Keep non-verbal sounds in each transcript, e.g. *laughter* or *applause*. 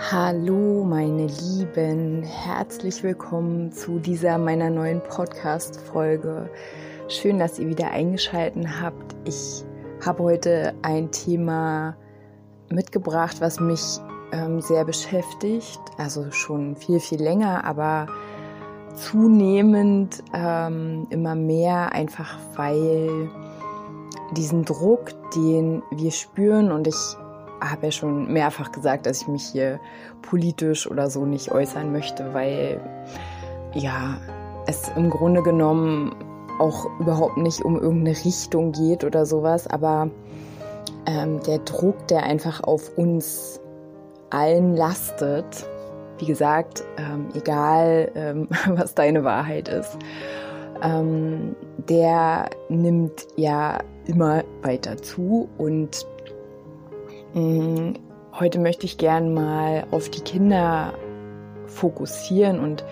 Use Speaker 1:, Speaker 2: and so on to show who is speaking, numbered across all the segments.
Speaker 1: Hallo meine Lieben, herzlich willkommen zu dieser meiner neuen Podcast-Folge. Schön, dass ihr wieder eingeschaltet habt. Ich habe heute ein Thema mitgebracht, was mich ähm, sehr beschäftigt, also schon viel, viel länger, aber zunehmend ähm, immer mehr, einfach weil diesen Druck, den wir spüren und ich habe ja schon mehrfach gesagt, dass ich mich hier politisch oder so nicht äußern möchte, weil ja, es im Grunde genommen auch überhaupt nicht um irgendeine Richtung geht oder sowas, aber ähm, der Druck, der einfach auf uns allen lastet, wie gesagt, ähm, egal ähm, *laughs* was deine Wahrheit ist, ähm, der nimmt ja immer weiter zu und heute möchte ich gern mal auf die Kinder fokussieren und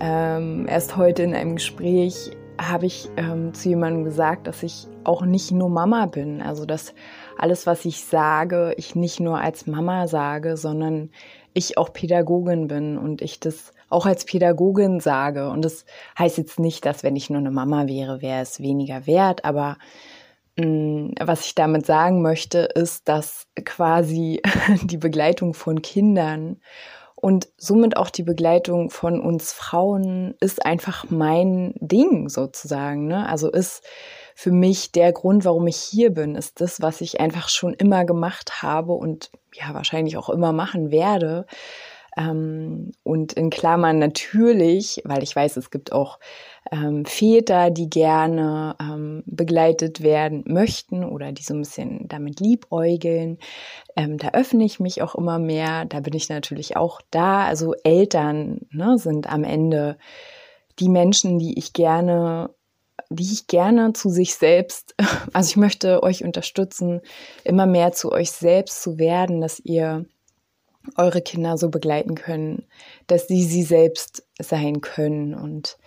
Speaker 1: ähm, erst heute in einem Gespräch habe ich ähm, zu jemandem gesagt, dass ich auch nicht nur Mama bin. Also dass alles, was ich sage, ich nicht nur als Mama sage, sondern ich auch Pädagogin bin und ich das auch als Pädagogin sage. Und das heißt jetzt nicht, dass wenn ich nur eine Mama wäre, wäre es weniger wert, aber Mm, was ich damit sagen möchte, ist, dass quasi *laughs* die Begleitung von Kindern und somit auch die Begleitung von uns Frauen ist einfach mein Ding sozusagen. Ne? Also ist für mich der Grund, warum ich hier bin, ist das, was ich einfach schon immer gemacht habe und ja wahrscheinlich auch immer machen werde. Ähm, und in Klammern natürlich, weil ich weiß, es gibt auch ähm, Väter, die gerne ähm, begleitet werden möchten oder die so ein bisschen damit liebäugeln. Ähm, da öffne ich mich auch immer mehr. Da bin ich natürlich auch da. Also Eltern ne, sind am Ende die Menschen, die ich gerne die ich gerne zu sich selbst, *laughs* also ich möchte euch unterstützen, immer mehr zu euch selbst zu werden, dass ihr eure Kinder so begleiten können, dass sie sie selbst sein können. Und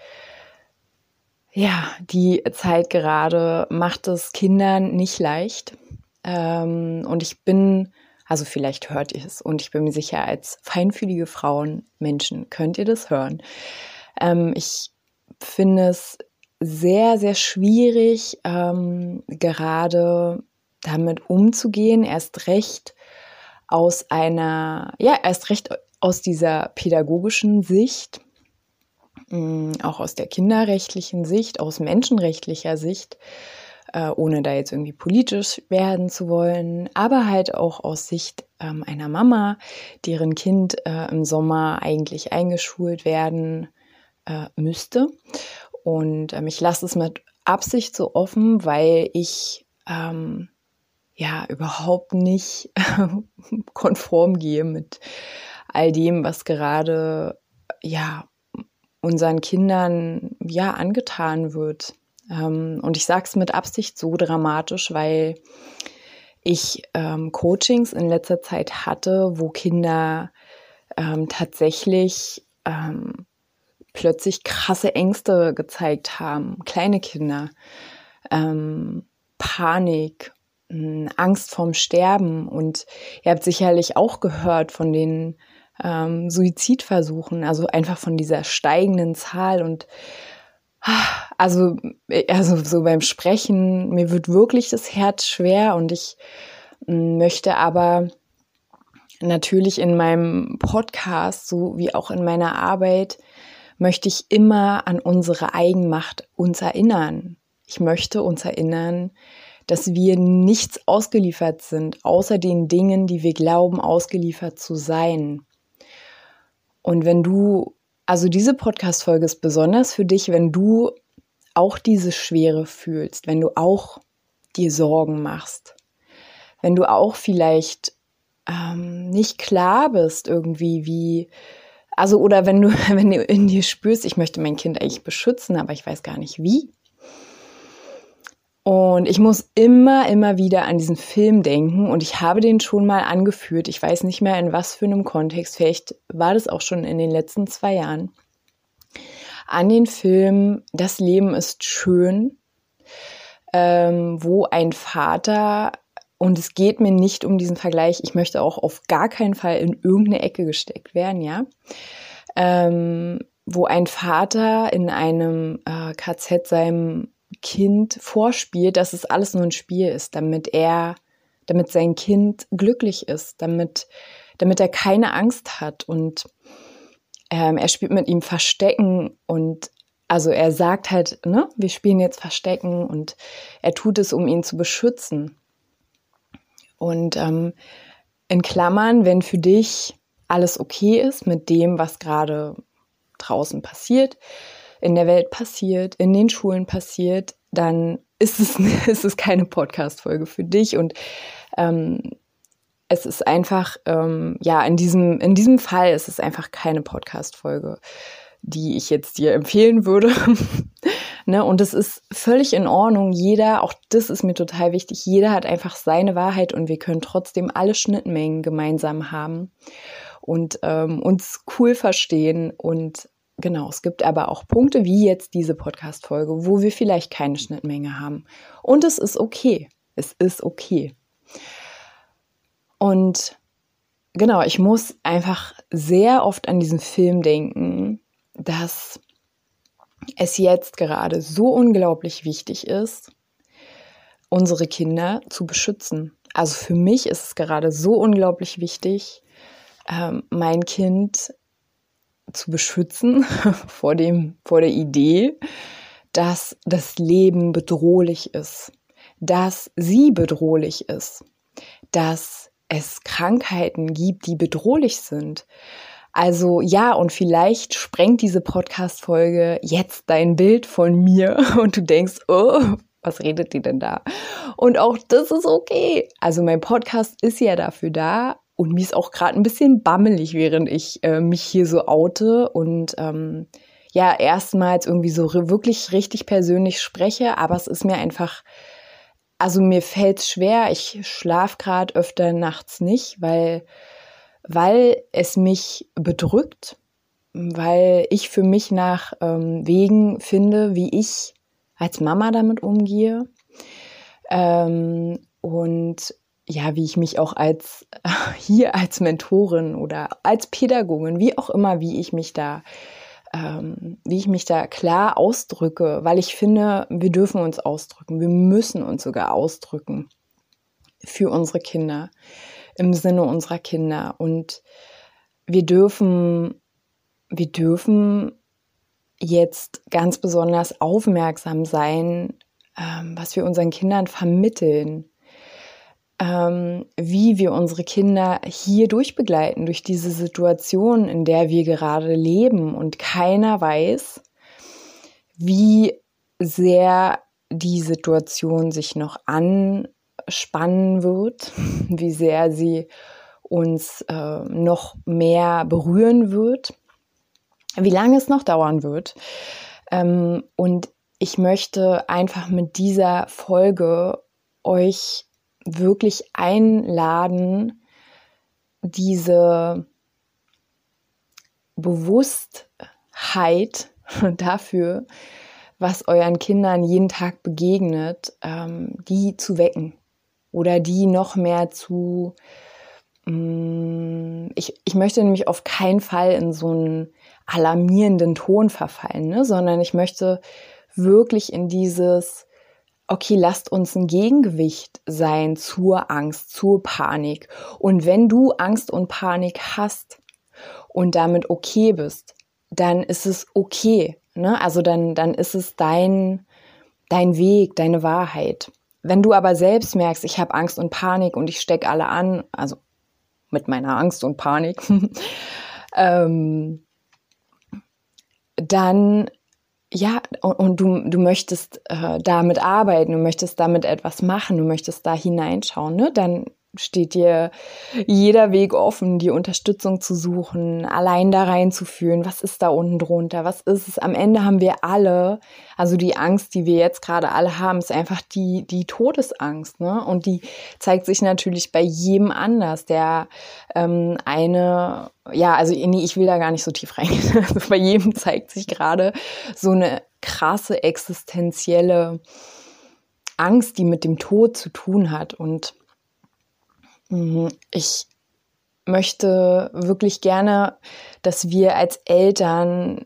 Speaker 1: ja, die Zeit gerade macht es Kindern nicht leicht. Ähm, und ich bin, also vielleicht hört ihr es, und ich bin mir sicher, als feinfühlige Frauen, Menschen, könnt ihr das hören. Ähm, ich finde es sehr, sehr schwierig, ähm, gerade damit umzugehen, erst recht aus einer, ja, erst recht aus dieser pädagogischen Sicht, mm, auch aus der kinderrechtlichen Sicht, aus menschenrechtlicher Sicht, äh, ohne da jetzt irgendwie politisch werden zu wollen, aber halt auch aus Sicht ähm, einer Mama, deren Kind äh, im Sommer eigentlich eingeschult werden äh, müsste. Und ähm, ich lasse es mit Absicht so offen, weil ich ähm, ja überhaupt nicht *laughs* konform gehe mit all dem, was gerade ja unseren Kindern ja angetan wird. Ähm, und ich sage es mit Absicht so dramatisch, weil ich ähm, Coachings in letzter Zeit hatte, wo Kinder ähm, tatsächlich ähm, plötzlich krasse Ängste gezeigt haben, kleine Kinder, ähm, Panik, Angst vorm Sterben. Und ihr habt sicherlich auch gehört von den ähm, Suizidversuchen, also einfach von dieser steigenden Zahl. Und also, also so beim Sprechen, mir wird wirklich das Herz schwer und ich möchte aber natürlich in meinem Podcast, so wie auch in meiner Arbeit, möchte ich immer an unsere Eigenmacht uns erinnern. Ich möchte uns erinnern, dass wir nichts ausgeliefert sind, außer den Dingen, die wir glauben, ausgeliefert zu sein. Und wenn du, also diese Podcast-Folge ist besonders für dich, wenn du auch diese Schwere fühlst, wenn du auch dir Sorgen machst, wenn du auch vielleicht ähm, nicht klar bist irgendwie, wie, also oder wenn du, *laughs* wenn du in dir spürst, ich möchte mein Kind eigentlich beschützen, aber ich weiß gar nicht wie. Und ich muss immer, immer wieder an diesen Film denken und ich habe den schon mal angeführt. Ich weiß nicht mehr in was für einem Kontext. Vielleicht war das auch schon in den letzten zwei Jahren. An den Film Das Leben ist schön, ähm, wo ein Vater und es geht mir nicht um diesen Vergleich. Ich möchte auch auf gar keinen Fall in irgendeine Ecke gesteckt werden, ja. Ähm, wo ein Vater in einem äh, KZ seinem Kind vorspielt, dass es alles nur ein Spiel ist, damit er, damit sein Kind glücklich ist, damit, damit er keine Angst hat und ähm, er spielt mit ihm Verstecken und also er sagt halt, ne, wir spielen jetzt Verstecken und er tut es, um ihn zu beschützen. Und ähm, in Klammern, wenn für dich alles okay ist mit dem, was gerade draußen passiert, in der Welt passiert, in den Schulen passiert, dann ist es, *laughs* ist es keine Podcast-Folge für dich. Und ähm, es ist einfach, ähm, ja, in diesem, in diesem Fall ist es einfach keine Podcast-Folge, die ich jetzt dir empfehlen würde. *laughs* Ne? Und es ist völlig in Ordnung. Jeder, auch das ist mir total wichtig, jeder hat einfach seine Wahrheit und wir können trotzdem alle Schnittmengen gemeinsam haben und ähm, uns cool verstehen. Und genau, es gibt aber auch Punkte wie jetzt diese Podcast-Folge, wo wir vielleicht keine Schnittmenge haben. Und es ist okay. Es ist okay. Und genau, ich muss einfach sehr oft an diesen Film denken, dass es jetzt gerade so unglaublich wichtig ist, unsere Kinder zu beschützen. Also für mich ist es gerade so unglaublich wichtig, ähm, mein Kind zu beschützen *laughs* vor, dem, vor der Idee, dass das Leben bedrohlich ist, dass sie bedrohlich ist, dass es Krankheiten gibt, die bedrohlich sind, also ja, und vielleicht sprengt diese Podcast-Folge jetzt dein Bild von mir *laughs* und du denkst, oh, was redet die denn da? Und auch das ist okay. Also mein Podcast ist ja dafür da und mir ist auch gerade ein bisschen bammelig, während ich äh, mich hier so oute und ähm, ja, erstmals irgendwie so wirklich richtig persönlich spreche, aber es ist mir einfach, also mir fällt es schwer. Ich schlafe gerade öfter nachts nicht, weil weil es mich bedrückt, weil ich für mich nach ähm, Wegen finde, wie ich als Mama damit umgehe ähm, und ja, wie ich mich auch als *laughs* hier als Mentorin oder als Pädagogin, wie auch immer, wie ich mich da ähm, wie ich mich da klar ausdrücke, weil ich finde, wir dürfen uns ausdrücken, wir müssen uns sogar ausdrücken für unsere Kinder im Sinne unserer Kinder. Und wir dürfen, wir dürfen jetzt ganz besonders aufmerksam sein, ähm, was wir unseren Kindern vermitteln, ähm, wie wir unsere Kinder hier durchbegleiten, durch diese Situation, in der wir gerade leben. Und keiner weiß, wie sehr die Situation sich noch an spannen wird, *laughs* wie sehr sie uns äh, noch mehr berühren wird, wie lange es noch dauern wird. Ähm, und ich möchte einfach mit dieser Folge euch wirklich einladen, diese Bewusstheit *laughs* dafür, was euren Kindern jeden Tag begegnet, ähm, die zu wecken oder die noch mehr zu. Mm, ich, ich möchte nämlich auf keinen Fall in so einen alarmierenden Ton verfallen, ne? sondern ich möchte wirklich in dieses, okay, lasst uns ein Gegengewicht sein zur Angst, zur Panik. Und wenn du Angst und Panik hast und damit okay bist, dann ist es okay. Ne? Also dann, dann ist es dein, dein Weg, deine Wahrheit. Wenn du aber selbst merkst, ich habe Angst und Panik und ich stecke alle an, also mit meiner Angst und Panik, *laughs* ähm, dann ja, und, du, du möchtest äh, damit arbeiten, du möchtest damit etwas machen, du möchtest da hineinschauen, ne? dann steht dir jeder Weg offen, die Unterstützung zu suchen, allein da reinzufühlen, was ist da unten drunter, was ist es. Am Ende haben wir alle, also die Angst, die wir jetzt gerade alle haben, ist einfach die, die Todesangst. Ne? Und die zeigt sich natürlich bei jedem anders. Der ähm, eine, ja, also nee, ich will da gar nicht so tief reingehen. *laughs* Also bei jedem zeigt sich gerade so eine krasse existenzielle Angst, die mit dem Tod zu tun hat. Und. Ich möchte wirklich gerne, dass wir als Eltern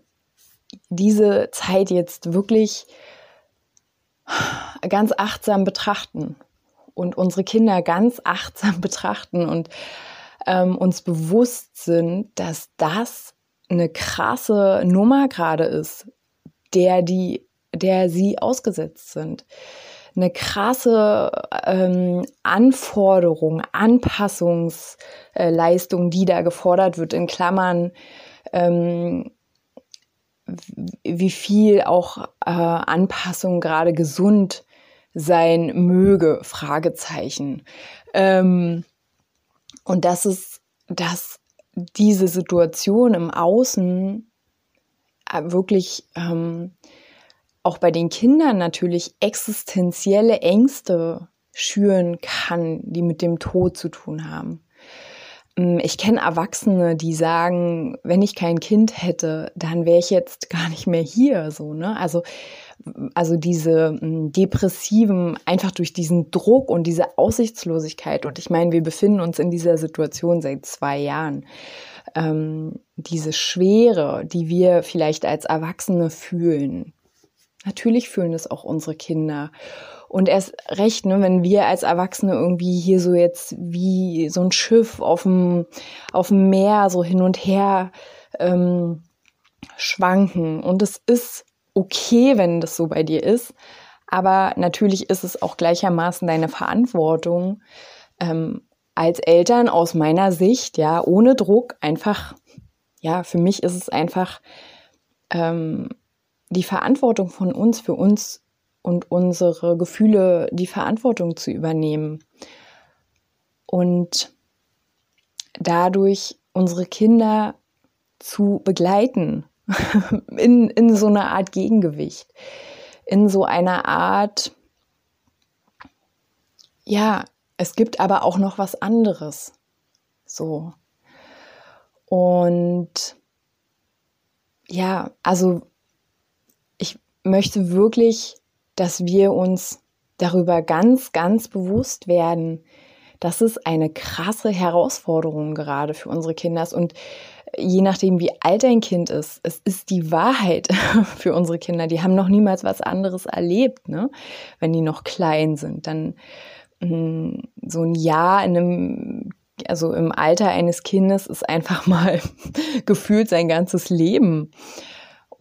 Speaker 1: diese Zeit jetzt wirklich ganz achtsam betrachten und unsere Kinder ganz *laughs* achtsam betrachten und ähm, uns bewusst sind, dass das eine krasse Nummer gerade ist, der die, der sie ausgesetzt sind eine krasse ähm, Anforderung, Anpassungsleistung, die da gefordert wird, in Klammern, ähm, wie viel auch äh, Anpassung gerade gesund sein möge, Fragezeichen. Ähm, und das ist, dass diese Situation im Außen äh, wirklich ähm, auch bei den Kindern natürlich existenzielle Ängste schüren kann, die mit dem Tod zu tun haben. Mm, ich kenne Erwachsene, die sagen, wenn ich kein Kind hätte, dann wäre ich jetzt gar nicht mehr hier, so, ne? Also, also diese mm, depressiven, einfach durch diesen Druck und diese Aussichtslosigkeit. Und ich meine, wir befinden uns in dieser Situation seit zwei Jahren. Ähm, diese Schwere, die wir vielleicht als Erwachsene fühlen, Natürlich fühlen es auch unsere Kinder. Und erst recht, ne, wenn wir als Erwachsene irgendwie hier so jetzt wie so ein Schiff auf dem, auf dem Meer so hin und her ähm, schwanken. Und es ist okay, wenn das so bei dir ist. Aber natürlich ist es auch gleichermaßen deine Verantwortung ähm, als Eltern aus meiner Sicht, ja, ohne Druck, einfach, ja, für mich ist es einfach ähm, die Verantwortung von uns für uns und unsere Gefühle, die Verantwortung zu übernehmen und dadurch unsere Kinder zu begleiten *laughs* in, in so einer Art Gegengewicht, in so einer Art, ja, es gibt aber auch noch was anderes. So. Und ja, also möchte wirklich, dass wir uns darüber ganz, ganz bewusst werden, dass es eine krasse Herausforderung gerade für unsere Kinder ist. Und je nachdem, wie alt ein Kind ist, es ist die Wahrheit *laughs* für unsere Kinder. Die haben noch niemals was anderes erlebt, ne? wenn die noch klein sind. Dann mh, hm, so ein Jahr in einem also im Alter eines Kindes ist einfach *laughs* mal gefühlt sein ganzes Leben.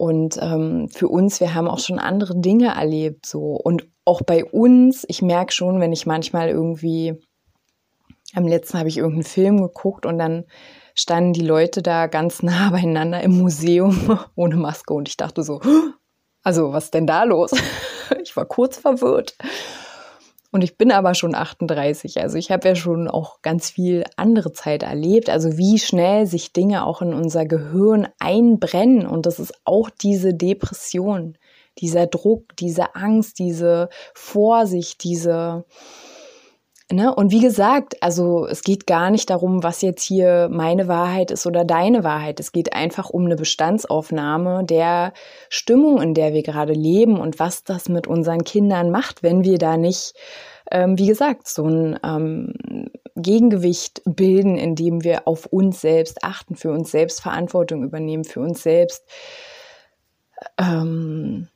Speaker 1: Und ähm, für uns, wir haben auch schon andere Dinge erlebt, so. Und auch bei uns, ich merke schon, wenn ich manchmal irgendwie, am letzten habe ich irgendeinen Film geguckt und dann standen die Leute da ganz nah *laughs* beieinander im Museum *laughs* ohne Maske und ich dachte so, *gasps* also was ist denn da los? *laughs* Ich war kurz verwirrt. Und ich bin aber schon 38. Also ich habe ja schon auch ganz viel andere Zeit erlebt. Also wie schnell sich Dinge auch in unser Gehirn einbrennen. Und das ist auch diese Depression, dieser Druck, diese Angst, diese Vorsicht, diese, Ne? Und wie gesagt, also es geht gar nicht darum, was jetzt hier meine Wahrheit ist oder deine Wahrheit. Es geht einfach um eine Bestandsaufnahme der Stimmung, in der wir gerade leben und was das mit unseren Kindern macht, wenn wir da nicht, ähm, wie gesagt, so ein ähm, Gegengewicht bilden, indem wir auf uns selbst achten, für uns selbst Verantwortung übernehmen, für uns selbst. Ähm,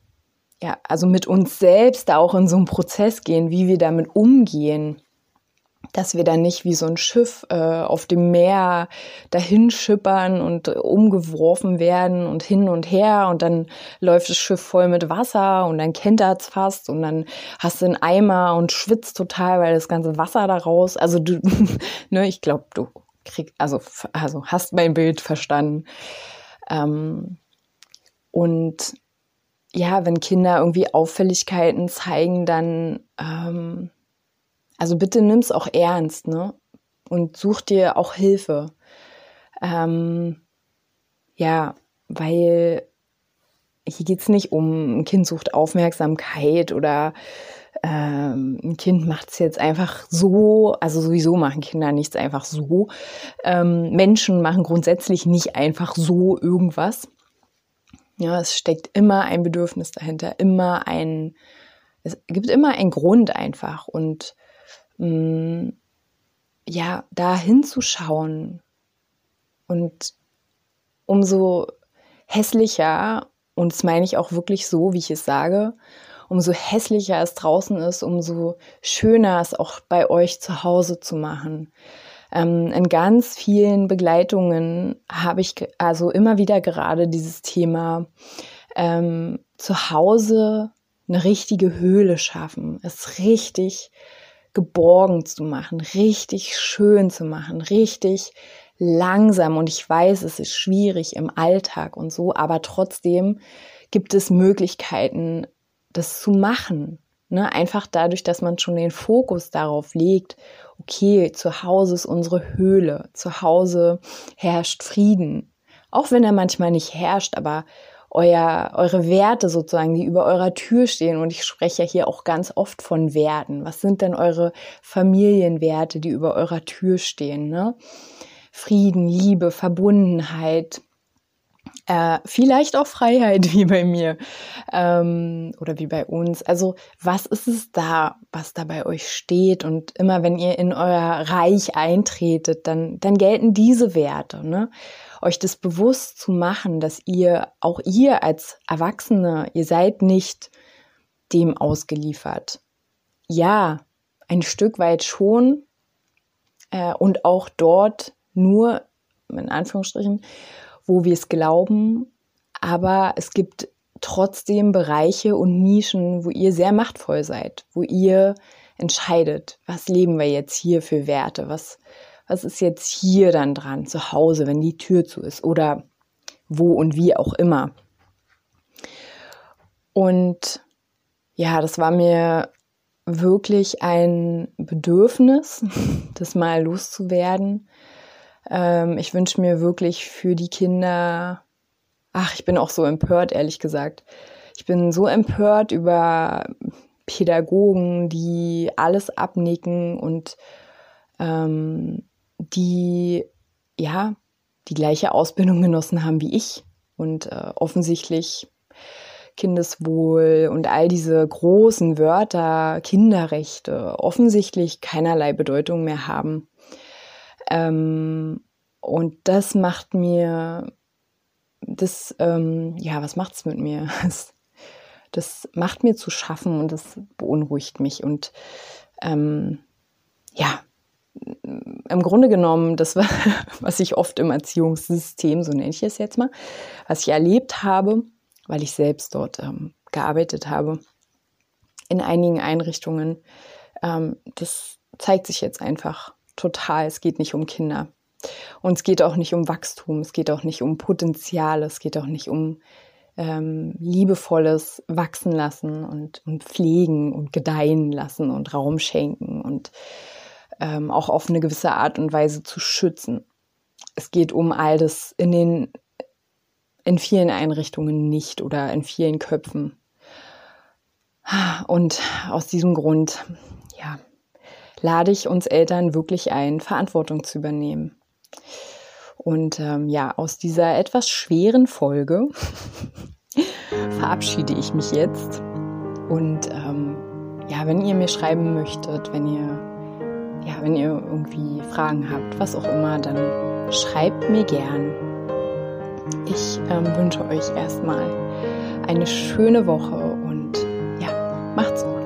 Speaker 1: ja, also mit uns selbst da auch in so einen Prozess gehen, wie wir damit umgehen dass wir dann nicht wie so ein Schiff äh, auf dem Meer dahin schippern und umgeworfen werden und hin und her und dann läuft das Schiff voll mit Wasser und dann kentert's fast und dann hast du einen Eimer und schwitzt total, weil das ganze Wasser da raus. Also du, *laughs* ne, ich glaube, du kriegst, also, also hast mein Bild verstanden. Ähm, und ja, wenn Kinder irgendwie Auffälligkeiten zeigen, dann ähm, also bitte nimm's auch ernst, ne? Und such dir auch Hilfe. Ähm, ja, weil hier geht's nicht um ein Kind sucht Aufmerksamkeit oder ähm, ein Kind macht es jetzt einfach so, also sowieso machen Kinder nichts einfach so. Ähm, Menschen machen grundsätzlich nicht einfach so irgendwas. Ja, es steckt immer ein Bedürfnis dahinter, immer ein, es gibt immer einen Grund einfach und mh, mm, ja, da hinzuschauen und umso hässlicher, und das meine ich auch wirklich so, wie ich es sage, umso hässlicher es draußen ist, umso schöner es auch bei euch zu Hause zu machen. Ähm, in ganz vielen Begleitungen habe ich also immer wieder gerade dieses Thema ähm, zu Hause eine richtige Höhle schaffen, es richtig geborgen zu machen, richtig schön zu machen, richtig langsam. Und ich weiß, es ist schwierig im Alltag und so, aber trotzdem gibt es Möglichkeiten, das zu machen. Ne? Einfach dadurch, dass man schon den Fokus darauf legt, okay, zu Hause ist unsere Höhle, zu Hause herrscht Frieden. Auch wenn er manchmal nicht herrscht, aber euer, eure Werte sozusagen, die über eurer Tür stehen. Und ich spreche ja hier auch ganz oft von Werten. Was sind denn eure Familienwerte, die über eurer Tür stehen? Ne? Frieden, Liebe, Verbundenheit, äh, vielleicht auch Freiheit *laughs* wie bei mir ähm, oder wie bei uns. Also was ist es da, was da bei euch steht? Und immer wenn ihr in euer Reich eintretet, dann, dann gelten diese Werte. Ne? Euch das bewusst zu machen, dass ihr, auch ihr als Erwachsene, ihr seid nicht dem ausgeliefert. Ja, ein Stück weit schon äh, und auch dort nur, in Anführungsstrichen, wo wir es glauben, aber es gibt trotzdem Bereiche und Nischen, wo ihr sehr machtvoll seid, wo ihr entscheidet, was leben wir jetzt hier für Werte, was, was ist jetzt hier dann dran, zu Hause, wenn die Tür zu ist oder wo und wie auch immer. Und ja, das war mir wirklich ein Bedürfnis, *laughs* das mal loszuwerden, ähm, ich wünsche mir wirklich für die Kinder, ach, ich bin auch so empört, ehrlich gesagt. Ich bin so empört über Pädagogen, die alles abnicken und ähm, die ja die gleiche Ausbildung genossen haben wie ich und äh, offensichtlich Kindeswohl und all diese großen Wörter, Kinderrechte, offensichtlich keinerlei Bedeutung mehr haben. Ähm, und das macht mir, das, ähm, ja, was macht es mit mir? *laughs* Das, das, macht mir zu schaffen und das beunruhigt mich. Und ähm, ja, im Grunde genommen, das *laughs* was ich oft im Erziehungssystem, so nenne ich es jetzt mal, was ich erlebt habe, weil ich selbst dort ähm, gearbeitet habe, in einigen Einrichtungen, ähm, das zeigt sich jetzt einfach total. Es geht nicht um Kinder. Und es geht auch nicht um Wachstum, es geht auch nicht um Potenzial, es geht auch nicht um ähm, liebevolles Wachsen lassen und, und pflegen und gedeihen lassen und Raum schenken und ähm, auch auf eine gewisse Art und Weise zu schützen. Es geht um all das in den in vielen Einrichtungen nicht oder in vielen Köpfen. Und aus diesem Grund, ja, lade ich uns Eltern wirklich ein, Verantwortung zu übernehmen. Und ähm, ja, aus dieser etwas schweren Folge *laughs* verabschiede ich mich jetzt. Und ähm, ja, wenn ihr mir schreiben möchtet, wenn ihr ja, wenn ihr irgendwie Fragen habt, was auch immer, dann schreibt mir gern. Ich ähm, wünsche euch erstmal eine schöne Woche und ja, macht's gut.